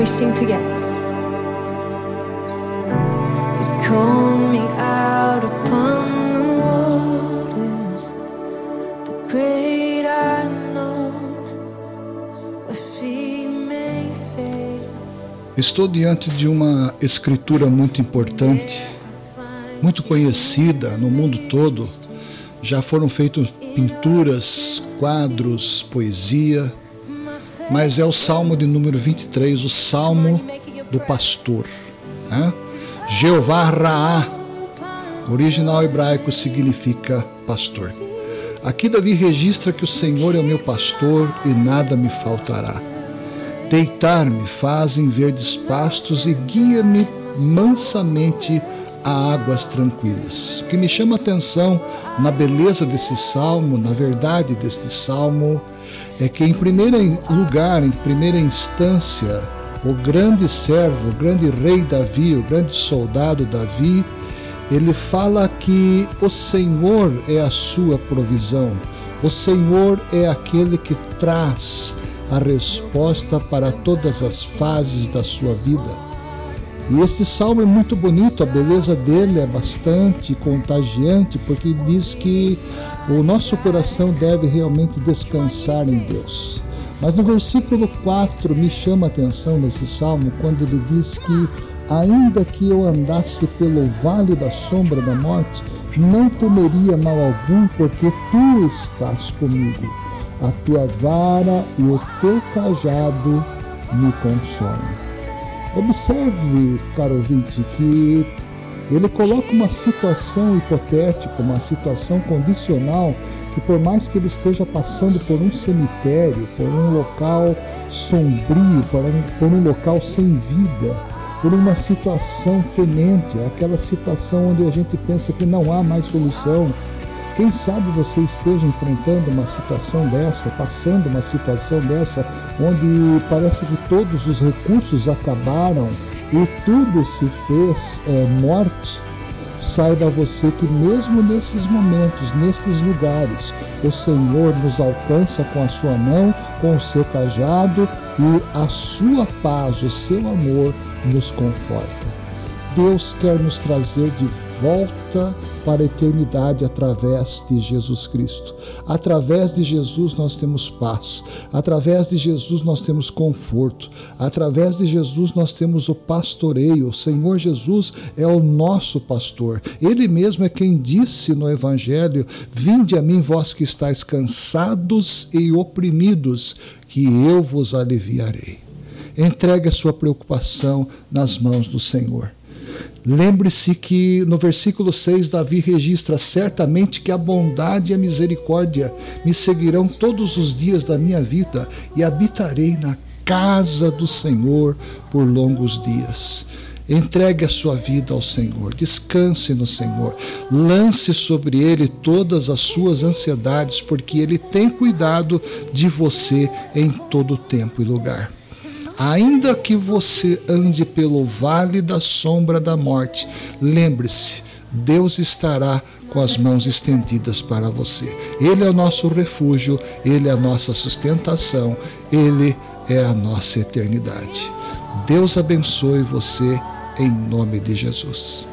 we sing together. You called me out upon the waters, the great unknown, where may. Estou diante de uma escritura muito importante, muito conhecida no mundo todo. Já foram feitas pinturas, quadros, poesia, mas é o Salmo de número 23, o Salmo do Pastor. Né? Jeová Raá, original hebraico, significa pastor. Aqui Davi registra que o Senhor é o meu pastor e nada me faltará. Deitar-me faz em verdes pastos e guia-me mansamente a águas tranquilas. O que me chama a atenção na beleza desse salmo, na verdade deste salmo, é que, em primeiro lugar, em primeira instância, o grande servo, o grande rei Davi, o grande soldado Davi, ele fala que o Senhor é a sua provisão, o Senhor é aquele que traz a resposta para todas as fases da sua vida. E este salmo é muito bonito, a beleza dele é bastante contagiante, porque diz que o nosso coração deve realmente descansar em Deus. Mas no versículo 4 me chama a atenção nesse salmo quando ele diz que ainda que eu andasse pelo vale da sombra da morte, não temeria mal algum, porque tu estás comigo. A tua vara e o teu cajado me consolam. Observe, caro ouvinte, que ele coloca uma situação hipotética, uma situação condicional, que por mais que ele esteja passando por um cemitério, por um local sombrio, por um, por um local sem vida, por uma situação temente, aquela situação onde a gente pensa que não há mais solução, quem sabe você esteja enfrentando uma situação dessa, passando uma situação dessa, onde parece que todos os recursos acabaram e tudo se fez é, morte. Saiba você que mesmo nesses momentos, nesses lugares, o Senhor nos alcança com a sua mão, com o seu cajado e a sua paz, o seu amor nos conforta. Deus quer nos trazer de volta para a eternidade através de Jesus Cristo. Através de Jesus nós temos paz, através de Jesus nós temos conforto, através de Jesus nós temos o pastoreio. O Senhor Jesus é o nosso pastor. Ele mesmo é quem disse no Evangelho: Vinde a mim, vós que estáis cansados e oprimidos, que eu vos aliviarei. Entregue a sua preocupação nas mãos do Senhor. Lembre-se que no versículo 6, Davi registra certamente que a bondade e a misericórdia me seguirão todos os dias da minha vida e habitarei na casa do Senhor por longos dias. Entregue a sua vida ao Senhor, descanse no Senhor, lance sobre Ele todas as suas ansiedades, porque Ele tem cuidado de você em todo tempo e lugar. Ainda que você ande pelo vale da sombra da morte, lembre-se, Deus estará com as mãos estendidas para você. Ele é o nosso refúgio, ele é a nossa sustentação, ele é a nossa eternidade. Deus abençoe você em nome de Jesus.